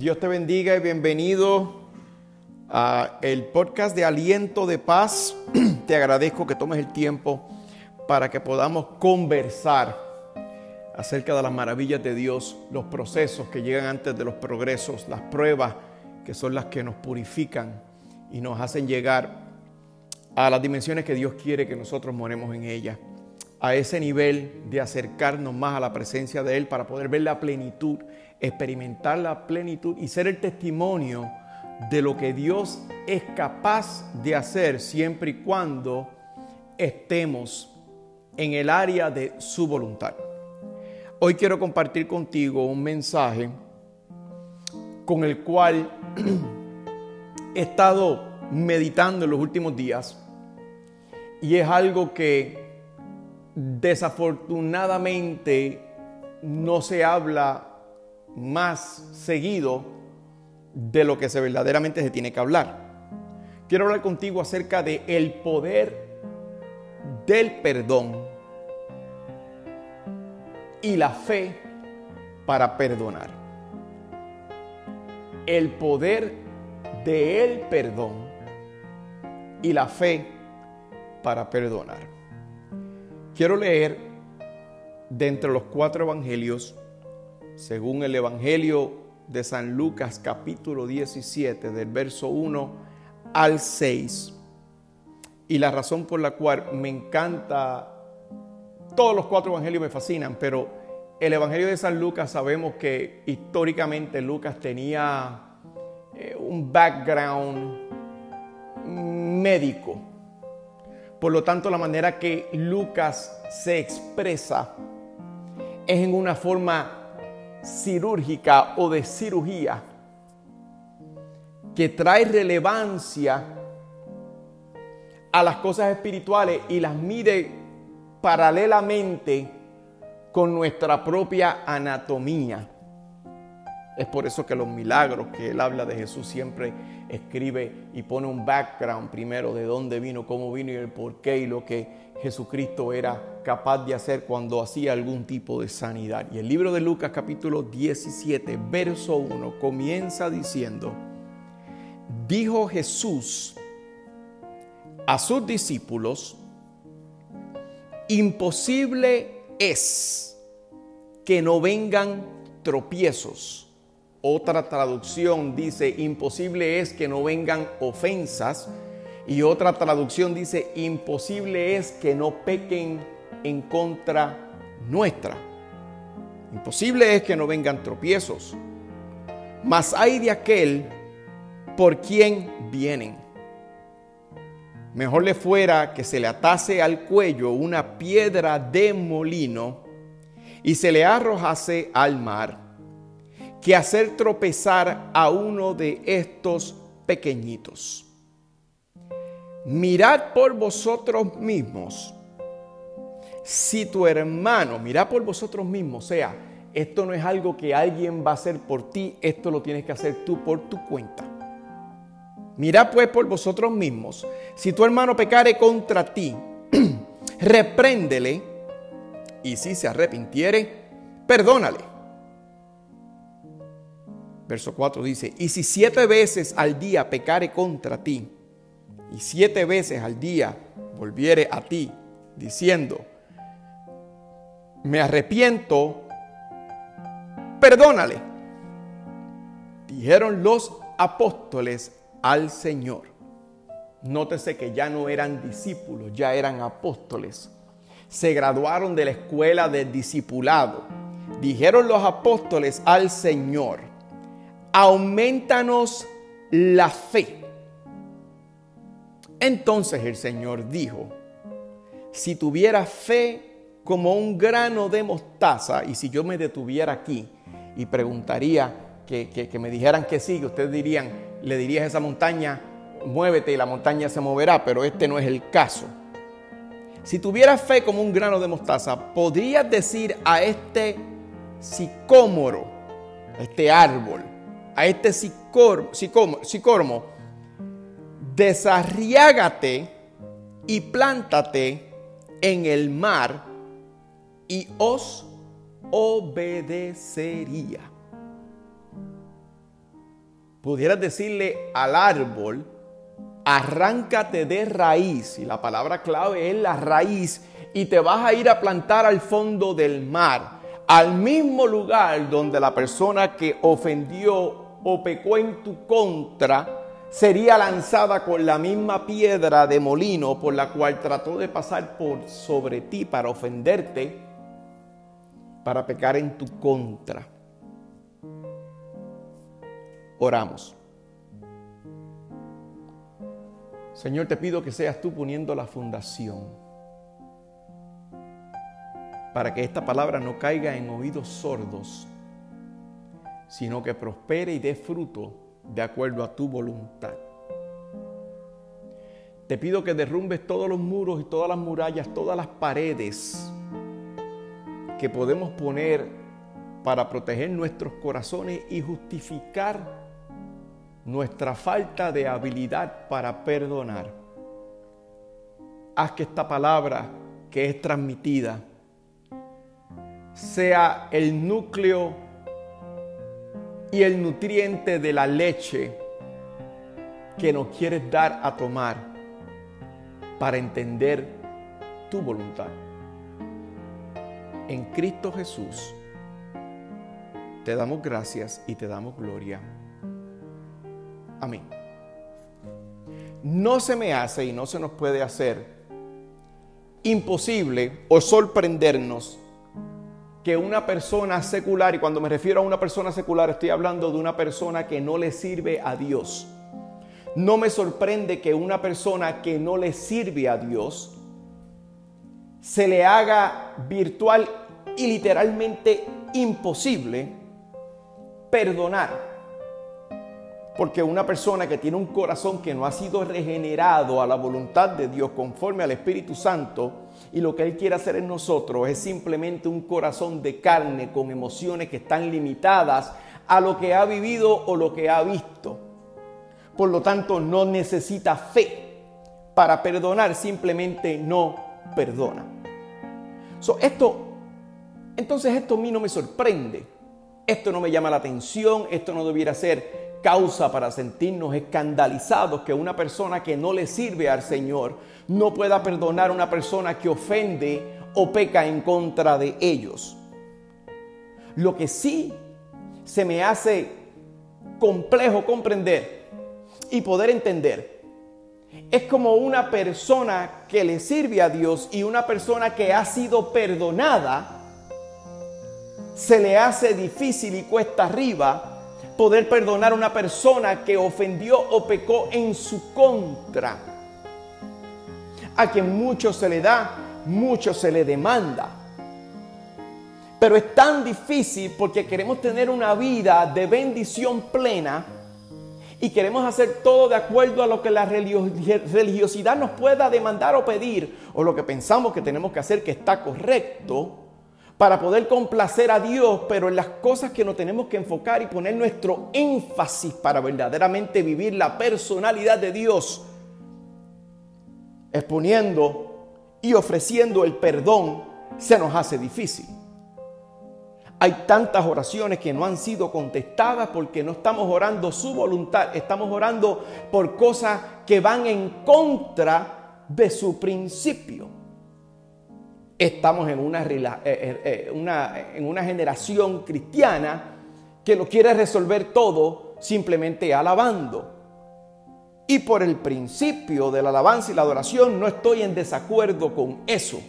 Dios te bendiga y bienvenido a el podcast de Aliento de Paz. Te agradezco que tomes el tiempo para que podamos conversar acerca de las maravillas de Dios, los procesos que llegan antes de los progresos, las pruebas que son las que nos purifican y nos hacen llegar a las dimensiones que Dios quiere que nosotros moremos en ellas, a ese nivel de acercarnos más a la presencia de Él para poder ver la plenitud, experimentar la plenitud y ser el testimonio de lo que Dios es capaz de hacer siempre y cuando estemos en el área de su voluntad. Hoy quiero compartir contigo un mensaje con el cual he estado meditando en los últimos días y es algo que desafortunadamente no se habla más seguido de lo que se verdaderamente se tiene que hablar. Quiero hablar contigo acerca de el poder del perdón y la fe para perdonar. El poder del perdón y la fe para perdonar. Quiero leer de entre los cuatro evangelios, según el Evangelio de San Lucas capítulo 17, del verso 1 al 6. Y la razón por la cual me encanta, todos los cuatro evangelios me fascinan, pero el Evangelio de San Lucas sabemos que históricamente Lucas tenía eh, un background médico. Por lo tanto, la manera que Lucas se expresa es en una forma cirúrgica o de cirugía que trae relevancia a las cosas espirituales y las mide paralelamente con nuestra propia anatomía. Es por eso que los milagros que él habla de Jesús siempre escribe y pone un background primero de dónde vino, cómo vino y el por qué y lo que Jesucristo era capaz de hacer cuando hacía algún tipo de sanidad. Y el libro de Lucas capítulo 17, verso 1 comienza diciendo, dijo Jesús a sus discípulos, imposible es que no vengan tropiezos otra traducción dice, imposible es que no vengan ofensas. Y otra traducción dice, imposible es que no pequen en contra nuestra. Imposible es que no vengan tropiezos. Mas hay de aquel por quien vienen. Mejor le fuera que se le atase al cuello una piedra de molino y se le arrojase al mar que hacer tropezar a uno de estos pequeñitos. Mirad por vosotros mismos. Si tu hermano, mirad por vosotros mismos, o sea, esto no es algo que alguien va a hacer por ti, esto lo tienes que hacer tú por tu cuenta. Mirad pues por vosotros mismos. Si tu hermano pecare contra ti, repréndele y si se arrepintiere, perdónale. Verso 4 dice, y si siete veces al día pecare contra ti, y siete veces al día volviere a ti, diciendo, me arrepiento, perdónale. Dijeron los apóstoles al Señor. Nótese que ya no eran discípulos, ya eran apóstoles. Se graduaron de la escuela del discipulado. Dijeron los apóstoles al Señor aumentanos la fe. Entonces el Señor dijo, si tuviera fe como un grano de mostaza, y si yo me detuviera aquí y preguntaría que, me dijeran que sí, que ustedes dirían, le dirías a esa montaña, muévete y la montaña se moverá, pero este no es el caso. Si tuviera fe como un grano de mostaza, podrías decir a este sicómoro, este árbol, a este sicórmo, desarriágate y plántate en el mar y os obedecería. pudieras decirle al árbol, arráncate de raíz, y la palabra clave es la raíz, y te vas a ir a plantar al fondo del mar, al mismo lugar donde la persona que ofendió o pecó en tu contra sería lanzada con la misma piedra de molino por la cual trató de pasar por sobre ti para ofenderte, para pecar en tu contra. Oramos. Señor, te pido que seas tú poniendo la fundación para que esta palabra no caiga en oídos sordos, sino que prospere y dé fruto de acuerdo a tu voluntad. Te pido que derrumbes todos los muros y todas las murallas, todas las paredes que podemos poner para proteger nuestros corazones y justificar nuestra falta de habilidad para perdonar. Haz que esta palabra que es transmitida sea el núcleo y el nutriente de la leche que nos quieres dar a tomar para entender tu voluntad. En Cristo Jesús te damos gracias y te damos gloria. Amén. No se me hace y no se nos puede hacer imposible o sorprendernos que una persona secular, y cuando me refiero a una persona secular estoy hablando de una persona que no le sirve a Dios. No me sorprende que una persona que no le sirve a Dios se le haga virtual y literalmente imposible perdonar. Porque una persona que tiene un corazón que no ha sido regenerado a la voluntad de Dios conforme al Espíritu Santo, y lo que Él quiere hacer en nosotros es simplemente un corazón de carne con emociones que están limitadas a lo que ha vivido o lo que ha visto. Por lo tanto, no necesita fe para perdonar, simplemente no perdona. esto, entonces esto a mí no me sorprende. Esto no me llama la atención, esto no debiera ser causa para sentirnos escandalizados que una persona que no le sirve al Señor no pueda perdonar a una persona que ofende o peca en contra de ellos. Lo que sí se me hace complejo comprender y poder entender es como una persona que le sirve a Dios y una persona que ha sido perdonada se le hace difícil y cuesta arriba poder perdonar a una persona que ofendió o pecó en su contra. A quien mucho se le da, mucho se le demanda. Pero es tan difícil porque queremos tener una vida de bendición plena y queremos hacer todo de acuerdo a lo que la religiosidad nos pueda demandar o pedir, o lo que pensamos que tenemos que hacer que está correcto, para poder complacer a Dios, pero en las cosas que nos tenemos que enfocar y poner nuestro énfasis para verdaderamente vivir la personalidad de Dios, exponiendo y ofreciendo el perdón, se nos hace difícil. Hay tantas oraciones que no han sido contestadas porque no estamos orando su voluntad, estamos orando por cosas que van en contra de su principio estamos en una, eh, eh, eh, una, en una generación cristiana que lo quiere resolver todo simplemente alabando. Y por el principio de la alabanza y la adoración no estoy en desacuerdo con eso.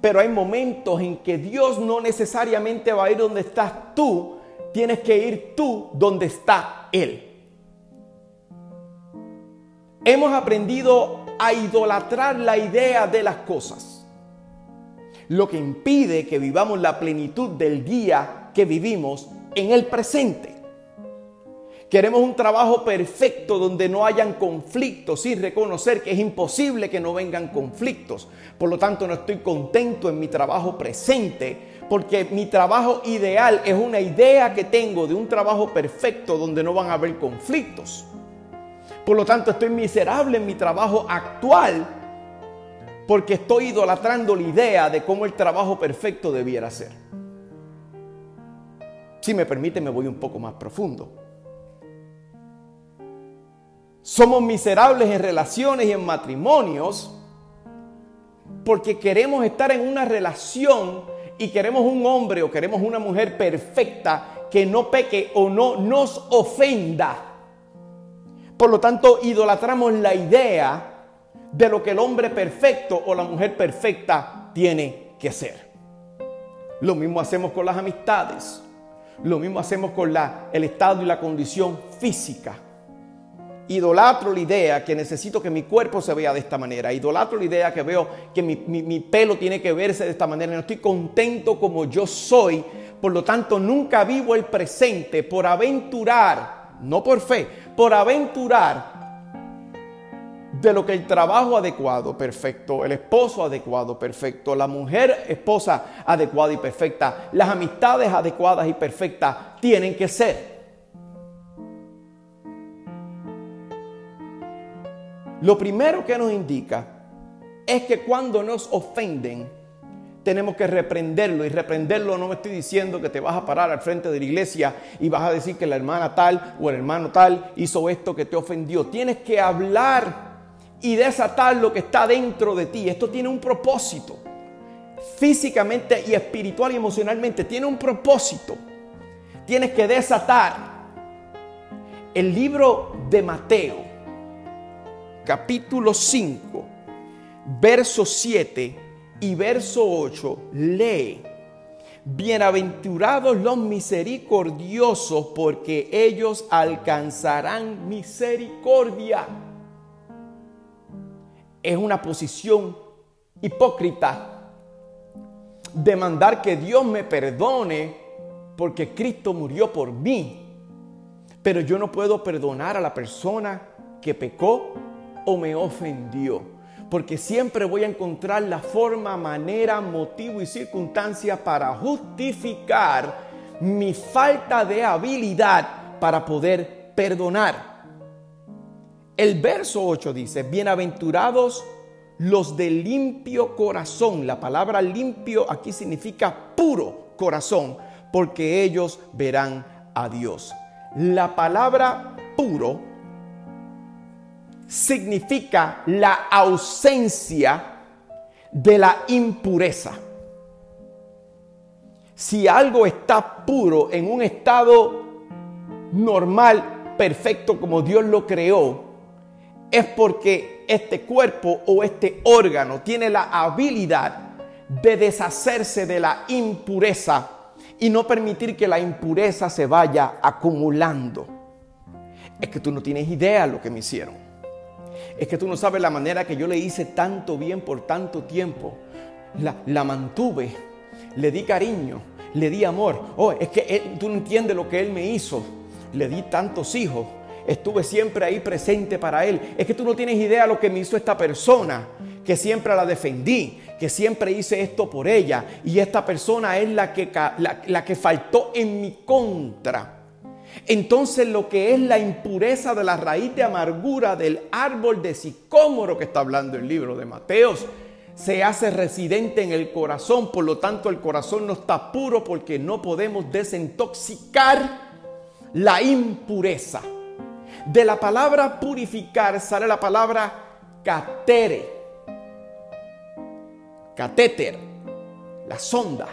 Pero hay momentos en que Dios no necesariamente va a ir donde estás tú, tienes que ir tú donde está Él. Hemos aprendido a idolatrar la idea de las cosas lo que impide que vivamos la plenitud del día que vivimos en el presente. Queremos un trabajo perfecto donde no hayan conflictos y reconocer que es imposible que no vengan conflictos. Por lo tanto, no estoy contento en mi trabajo presente porque mi trabajo ideal es una idea que tengo de un trabajo perfecto donde no van a haber conflictos. Por lo tanto, estoy miserable en mi trabajo actual porque estoy idolatrando la idea de cómo el trabajo perfecto debiera ser. Si me permite, me voy un poco más profundo. Somos miserables en relaciones y en matrimonios porque queremos estar en una relación y queremos un hombre o queremos una mujer perfecta que no peque o no nos ofenda. Por lo tanto, idolatramos la idea de lo que el hombre perfecto o la mujer perfecta tiene que ser. Lo mismo hacemos con las amistades. Lo mismo hacemos con el estado y la condición física. Idolatro la idea que necesito que mi cuerpo se vea de esta manera. Idolatro la idea que veo que mi, mi pelo tiene que verse de esta manera. No estoy contento como yo soy. Por lo tanto, nunca vivo el presente por aventurar, no por fe, por aventurar de lo que el trabajo adecuado, perfecto, el esposo adecuado, perfecto, la mujer esposa adecuada y perfecta, las amistades adecuadas y perfectas tienen que ser. Lo primero que nos indica es que cuando nos ofenden, tenemos que reprenderlo. Y reprenderlo no me estoy diciendo que te vas a parar al frente de la iglesia y vas a decir que la hermana tal o el hermano tal hizo esto que te ofendió. Tienes que hablar y desatar lo que está dentro de ti. Esto tiene un propósito. Físicamente y espiritual y emocionalmente tiene un propósito. Tienes que desatar. El libro de Mateo, capítulo 5, verso 7 y verso 8, lee. Bienaventurados los misericordiosos porque ellos alcanzarán misericordia es una posición hipócrita demandar que Dios me perdone porque Cristo murió por mí. Pero yo no puedo perdonar a la persona que pecó o me ofendió. Porque siempre voy a encontrar la forma, manera, motivo y circunstancia para justificar mi falta de habilidad para poder perdonar. El verso 8 dice, bienaventurados los de limpio corazón. La palabra limpio aquí significa puro corazón, porque ellos verán a Dios. La palabra puro significa la ausencia de la impureza. Si algo está puro en un estado normal, perfecto como Dios lo creó, es porque este cuerpo o este órgano tiene la habilidad de deshacerse de la impureza y no permitir que la impureza se vaya acumulando. Es que tú no tienes idea de lo que me hicieron. Es que tú no sabes la manera que yo le hice tanto bien por tanto tiempo. La, la mantuve, le di cariño, le di amor. Oh, es que tú no entiendes lo que él me hizo. Le di tantos hijos estuve siempre ahí presente para él. Es que tú no tienes idea lo que me hizo esta persona, que siempre la defendí, que siempre hice esto por ella. Y esta persona es la que, la, que faltó en mi contra. Entonces lo que es la impureza de la raíz de amargura del árbol de sicómoro que está hablando el libro de Mateos, se hace residente en el corazón, por lo tanto el corazón no está puro porque no podemos desintoxicar la impureza. De la palabra purificar sale la palabra catere. Catéter, la sonda.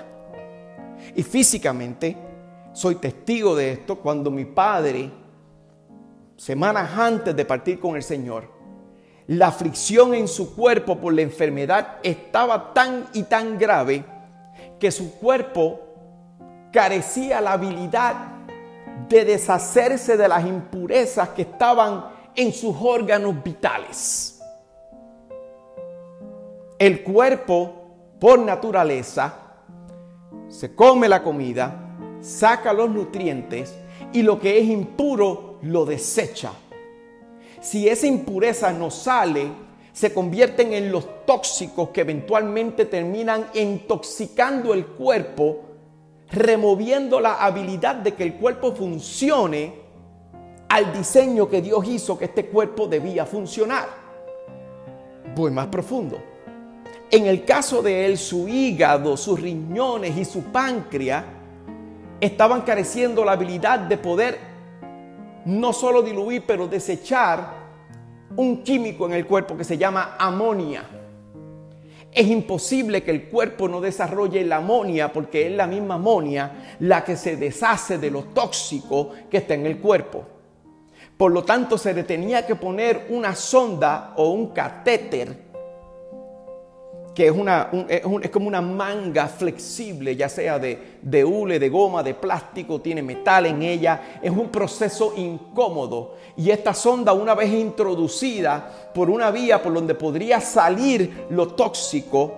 Y físicamente soy testigo de esto cuando mi padre, semanas antes de partir con el Señor, la aflicción en su cuerpo por la enfermedad estaba tan y tan grave que su cuerpo carecía la habilidad de deshacerse de las impurezas que estaban en sus órganos vitales. El cuerpo, por naturaleza, se come la comida, saca los nutrientes y lo que es impuro lo desecha. Si esa impureza no sale, se convierten en los tóxicos que eventualmente terminan intoxicando el cuerpo removiendo la habilidad de que el cuerpo funcione al diseño que Dios hizo que este cuerpo debía funcionar. Voy más profundo. En el caso de él, su hígado, sus riñones y su páncreas estaban careciendo la habilidad de poder no solo diluir, pero desechar un químico en el cuerpo que se llama amonia. Es imposible que el cuerpo no desarrolle la amonia porque es la misma amonia la que se deshace de lo tóxico que está en el cuerpo. Por lo tanto, se le tenía que poner una sonda o un catéter que es, es, como una manga flexible, ya sea de, de hule, de goma, de plástico, tiene metal en ella. Es un proceso incómodo. Y esta sonda, una vez introducida por una vía por donde podría salir lo tóxico,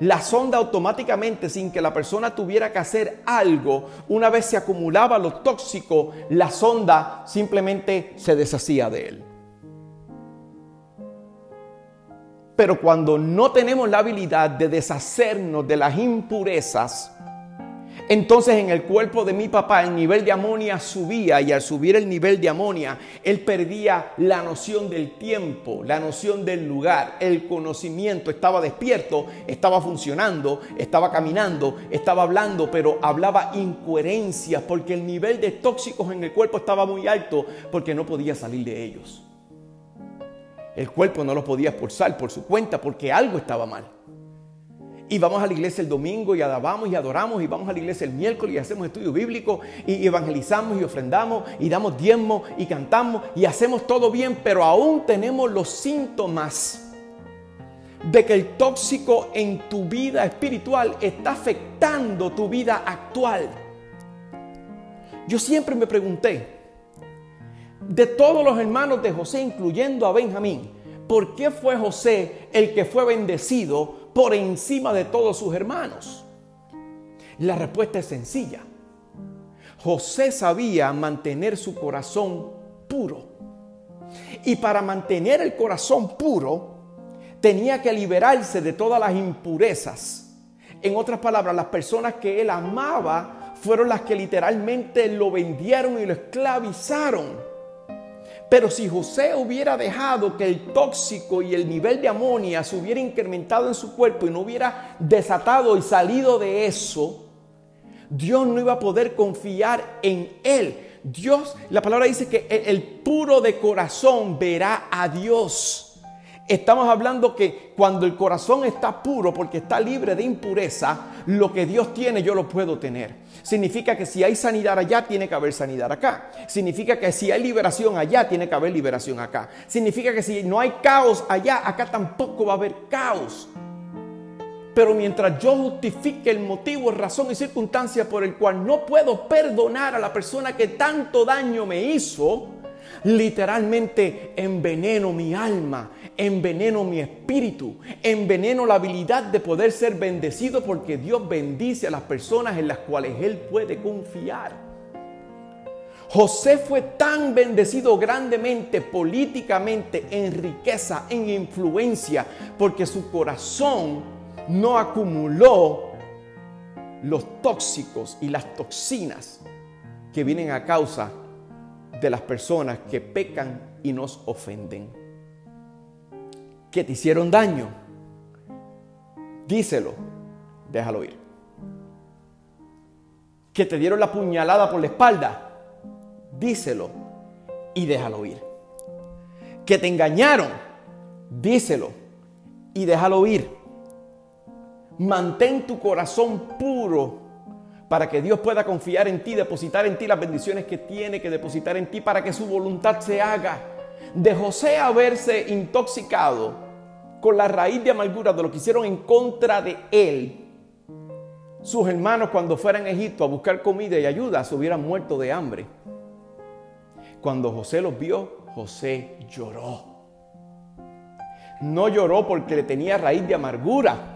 la sonda automáticamente, sin que la persona tuviera que hacer algo, una vez se acumulaba lo tóxico, la sonda simplemente se deshacía de él. Pero cuando no tenemos la habilidad de deshacernos de las impurezas, entonces en el cuerpo de mi papá el nivel de amonia subía y al subir el nivel de amonia, él perdía la noción del tiempo, la noción del lugar, el conocimiento, estaba despierto, estaba funcionando, estaba caminando, estaba hablando, pero hablaba incoherencias porque el nivel de tóxicos en el cuerpo estaba muy alto porque no podía salir de ellos. El cuerpo no lo podía expulsar por su cuenta porque algo estaba mal. Y vamos a la iglesia el domingo y alabamos y adoramos y vamos a la iglesia el miércoles y hacemos estudio bíblico y evangelizamos y ofrendamos y damos diezmo y cantamos y hacemos todo bien, pero aún tenemos los síntomas de que el tóxico en tu vida espiritual está afectando tu vida actual. Yo siempre me pregunté, de todos los hermanos de José, incluyendo a Benjamín, ¿por qué fue José el que fue bendecido por encima de todos sus hermanos? La respuesta es sencilla. José sabía mantener su corazón puro. Y para mantener el corazón puro, tenía que liberarse de todas las impurezas. En otras palabras, las personas que él amaba fueron las que literalmente lo vendieron y lo esclavizaron. Pero si José hubiera dejado que el tóxico y el nivel de amonia se hubiera incrementado en su cuerpo y no hubiera desatado y salido de eso, Dios no iba a poder confiar en él. Dios, la palabra dice que el puro de corazón verá a Dios. Estamos hablando que cuando el corazón está puro porque está libre de impureza, lo que Dios tiene yo lo puedo tener. Significa que si hay sanidad allá, tiene que haber sanidad acá. Significa que si hay liberación allá, tiene que haber liberación acá. Significa que si no hay caos allá, acá tampoco va a haber caos. Pero mientras yo justifique el motivo, razón y circunstancia por el cual no puedo perdonar a la persona que tanto daño me hizo, literalmente enveneno mi alma, enveneno mi espíritu, enveneno la habilidad de poder ser bendecido porque Dios bendice a las personas en las cuales Él puede confiar. José fue tan bendecido grandemente políticamente, en riqueza, en influencia, porque su corazón no acumuló los tóxicos y las toxinas que vienen a causa de las personas que pecan y nos ofenden. Que te hicieron daño, díselo, déjalo ir. Que te dieron la puñalada por la espalda, díselo y déjalo ir. Que te engañaron, díselo y déjalo ir. Mantén tu corazón puro para que Dios pueda confiar en ti, depositar en ti las bendiciones que tiene que depositar en ti para que su voluntad se haga. De José haberse intoxicado con la raíz de amargura de lo que hicieron en contra de él, sus hermanos cuando fueran a Egipto a buscar comida y ayuda se hubieran muerto de hambre. Cuando José los vio, José lloró. No lloró porque le tenía raíz de amargura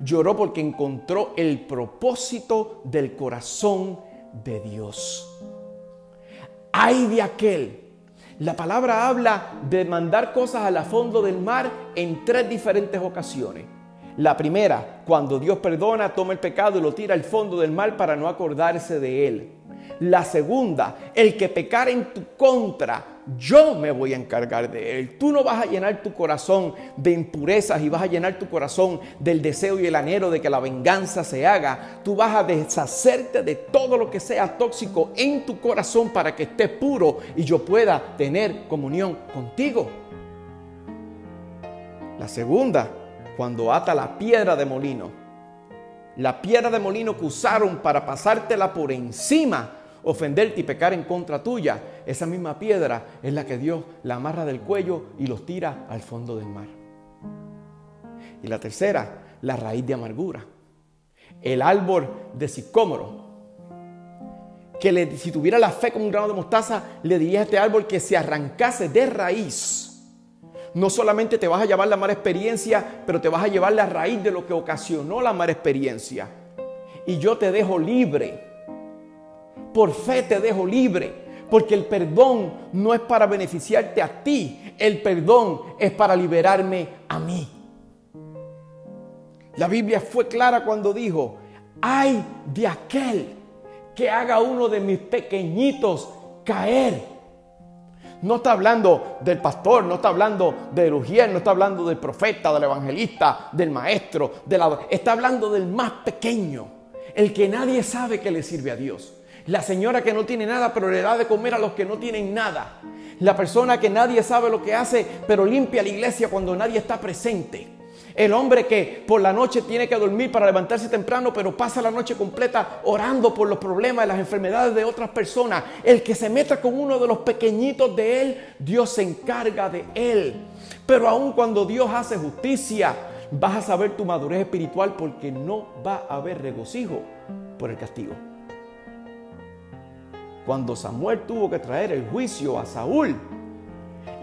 Lloró porque encontró el propósito del corazón de Dios. Ay de aquel. La palabra habla de mandar cosas a la fondo del mar en tres diferentes ocasiones. La primera, cuando Dios perdona, toma el pecado y lo tira al fondo del mar para no acordarse de él. La segunda, el que pecar en tu contra, yo me voy a encargar de él. Tú no vas a llenar tu corazón de impurezas y vas a llenar tu corazón del deseo y el anhelo de que la venganza se haga. Tú vas a deshacerte de todo lo que sea tóxico en tu corazón para que esté puro y yo pueda tener comunión contigo. La segunda, cuando ata la piedra de molino. La piedra de molino que usaron para pasártela por encima, ofenderte y pecar en contra tuya. Esa misma piedra es la que Dios la amarra del cuello y los tira al fondo del mar. Y la tercera, la raíz de amargura. El árbol de sicómoro que si tuviera la fe como un grano de mostaza, le diría a este árbol que se arrancase de raíz. No solamente te vas a llevar la mala experiencia, pero te vas a llevar la raíz de lo que ocasionó la mala experiencia. Y yo te dejo libre. Por fe te dejo libre. Porque el perdón no es para beneficiarte a ti. El perdón es para liberarme a mí. La Biblia fue clara cuando dijo, ay de aquel que haga uno de mis pequeñitos caer. No está hablando del pastor, no está hablando del ujier, no está hablando del profeta, del evangelista, del maestro, de la, está hablando del más pequeño, el que nadie sabe que le sirve a Dios. La señora que no tiene nada, pero le da de comer a los que no tienen nada. La persona que nadie sabe lo que hace, pero limpia la iglesia cuando nadie está presente. El hombre que por la noche tiene que dormir para levantarse temprano, pero pasa la noche completa orando por los problemas y las enfermedades de otras personas. El que se meta con uno de los pequeñitos de él, Dios se encarga de él. Pero aun cuando Dios hace justicia, vas a saber tu madurez espiritual porque no va a haber regocijo por el castigo. Cuando Samuel tuvo que traer el juicio a Saúl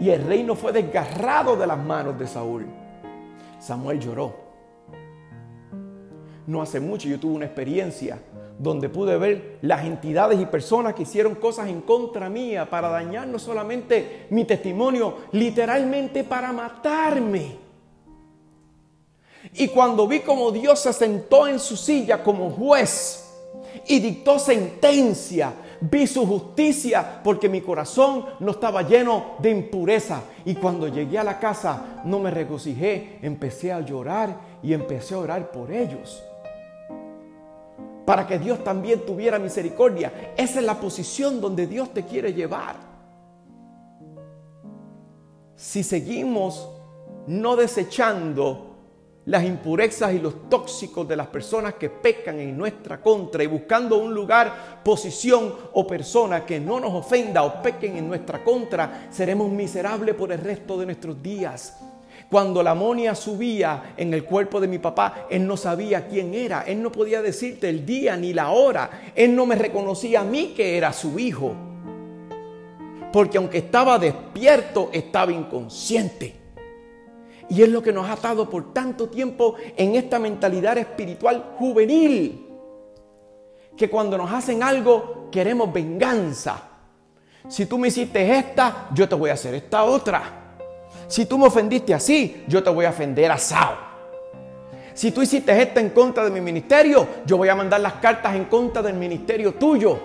y el reino fue desgarrado de las manos de Saúl, Samuel lloró. No hace mucho yo tuve una experiencia donde pude ver las entidades y personas que hicieron cosas en contra mía para dañar no solamente mi testimonio, literalmente para matarme. Y cuando vi como Dios se sentó en su silla como juez y dictó sentencia vi su justicia porque mi corazón no estaba lleno de impureza. Y cuando llegué a la casa no me regocijé, empecé a llorar y empecé a orar por ellos. Para que Dios también tuviera misericordia. Esa es la posición donde Dios te quiere llevar. Si seguimos no desechando las impurezas y los tóxicos de las personas que pecan en nuestra contra y buscando un lugar, posición o persona que no nos ofenda o pequen en nuestra contra, seremos miserables por el resto de nuestros días. Cuando la amonia subía en el cuerpo de mi papá, él no sabía quién era, él no podía decirte el día ni la hora, él no me reconocía a mí que era su hijo. Porque aunque estaba despierto, estaba inconsciente. Y es lo que nos ha atado por tanto tiempo en esta mentalidad espiritual juvenil. Que cuando nos hacen algo queremos venganza. Si tú me hiciste esta, yo te voy a hacer esta otra. Si tú me ofendiste así, yo te voy a ofender asado. Si tú hiciste esta en contra de mi ministerio, yo voy a mandar las cartas en contra del ministerio tuyo.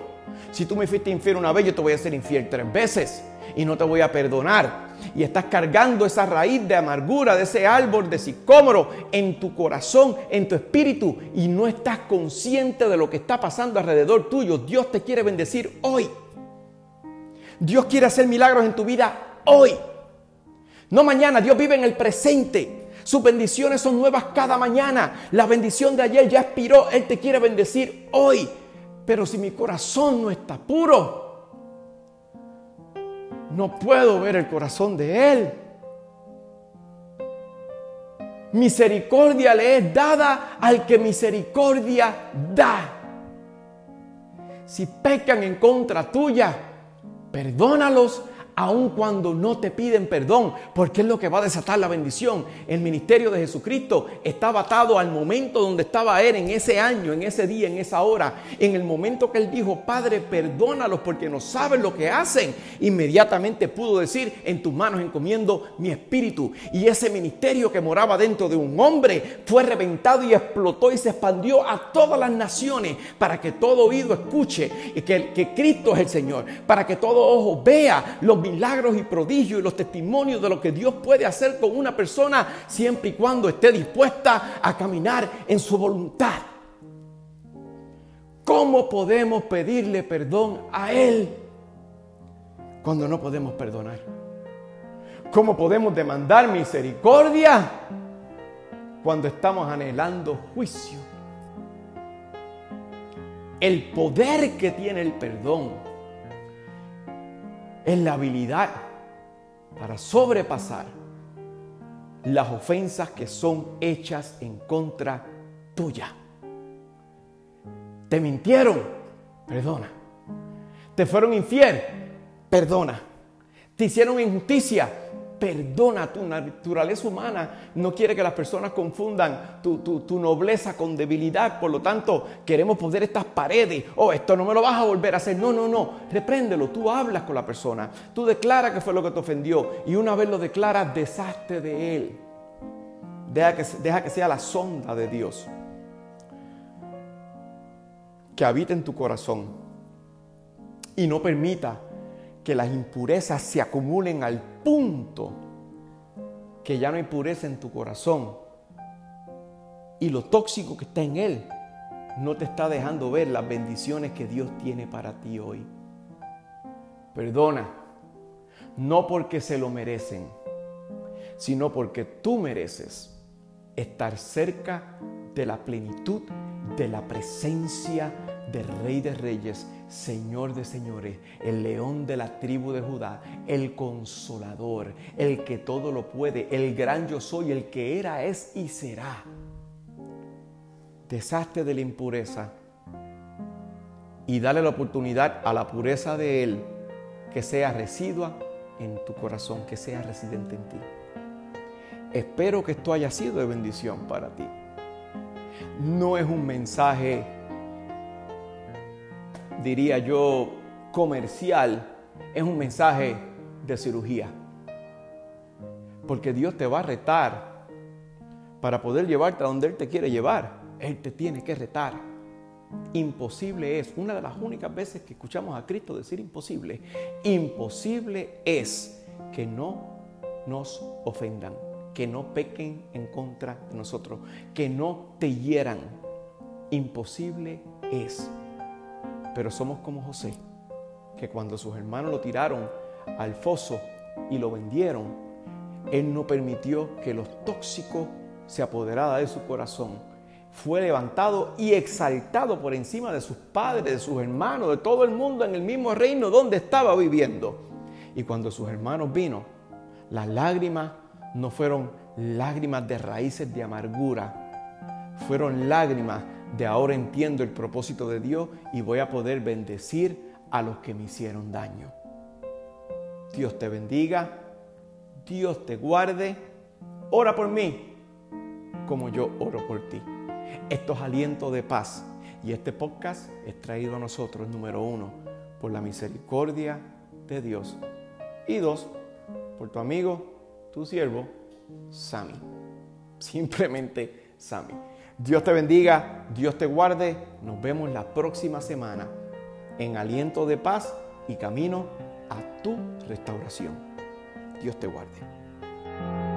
Si tú me fuiste infiel una vez, yo te voy a hacer infiel tres veces y no te voy a perdonar y estás cargando esa raíz de amargura de ese árbol de sicómoro en tu corazón, en tu espíritu y no estás consciente de lo que está pasando alrededor tuyo. Dios te quiere bendecir hoy. Dios quiere hacer milagros en tu vida hoy. No mañana, Dios vive en el presente. Sus bendiciones son nuevas cada mañana. La bendición de ayer ya expiró. Él te quiere bendecir hoy. Pero si mi corazón no está puro, no puedo ver el corazón de Él. Misericordia le es dada al que misericordia da. Si pecan en contra tuya, perdónalos aun cuando no te piden perdón, porque es lo que va a desatar la bendición. El ministerio de Jesucristo estaba atado al momento donde estaba Él en ese año, en ese día, en esa hora. En el momento que Él dijo, Padre, perdónalos porque no saben lo que hacen, inmediatamente pudo decir, en tus manos encomiendo mi espíritu. Y ese ministerio que moraba dentro de un hombre fue reventado y explotó y se expandió a todas las naciones para que todo oído escuche que, que Cristo es el Señor, para que todo ojo vea los milagros y prodigios y los testimonios de lo que Dios puede hacer con una persona siempre y cuando esté dispuesta a caminar en su voluntad. ¿Cómo podemos pedirle perdón a Él cuando no podemos perdonar? ¿Cómo podemos demandar misericordia cuando estamos anhelando juicio? El poder que tiene el perdón es la habilidad para sobrepasar las ofensas que son hechas en contra tuya. Te mintieron, perdona. Te fueron infiel, perdona. Te hicieron injusticia, perdona tu naturaleza humana. No quiere que las personas confundan tu, nobleza con debilidad. Por lo tanto, queremos poner estas paredes. Oh, esto no me lo vas a volver a hacer. No, no, no. Repréndelo. Tú hablas con la persona. Tú declaras que fue lo que te ofendió. Y una vez lo declaras, deshazte de él. Deja que, deja que sea la sonda de Dios. Que habite en tu corazón. Y no permita que las impurezas se acumulen al punto que ya no hay pureza en tu corazón y lo tóxico que está en él no te está dejando ver las bendiciones que Dios tiene para ti hoy. Perdona, no porque se lo merecen, sino porque tú mereces estar cerca de la plenitud de la presencia del Rey de Reyes, Señor de señores, el león de la tribu de Judá, el consolador, el que todo lo puede, el gran yo soy, el que era, es y será. Deshazte de la impureza y dale la oportunidad a la pureza de Él que sea residua en tu corazón, que sea residente en ti. Espero que esto haya sido de bendición para ti. No es un mensaje diría yo, comercial, es un mensaje de cirugía. Porque Dios te va a retar para poder llevarte a donde Él te quiere llevar. Él te tiene que retar. Imposible es, una de las únicas veces que escuchamos a Cristo decir imposible, imposible es que no nos ofendan, que no pequen en contra de nosotros, que no te hieran. Imposible es. Pero somos como José, que cuando sus hermanos lo tiraron al foso y lo vendieron, él no permitió que los tóxicos se apoderara de su corazón. Fue levantado y exaltado por encima de sus padres, de sus hermanos, de todo el mundo en el mismo reino donde estaba viviendo. Y cuando sus hermanos vino, las lágrimas no fueron lágrimas de raíces de amargura, fueron lágrimas de ahora entiendo el propósito de Dios y voy a poder bendecir a los que me hicieron daño. Dios te bendiga, Dios te guarde, ora por mí como yo oro por ti. Esto es aliento de paz y este podcast es traído a nosotros, número uno, por la misericordia de Dios y dos, por tu amigo, tu siervo, Sami. Simplemente Sami. Dios te bendiga, Dios te guarde. Nos vemos la próxima semana en aliento de paz y camino a tu restauración. Dios te guarde.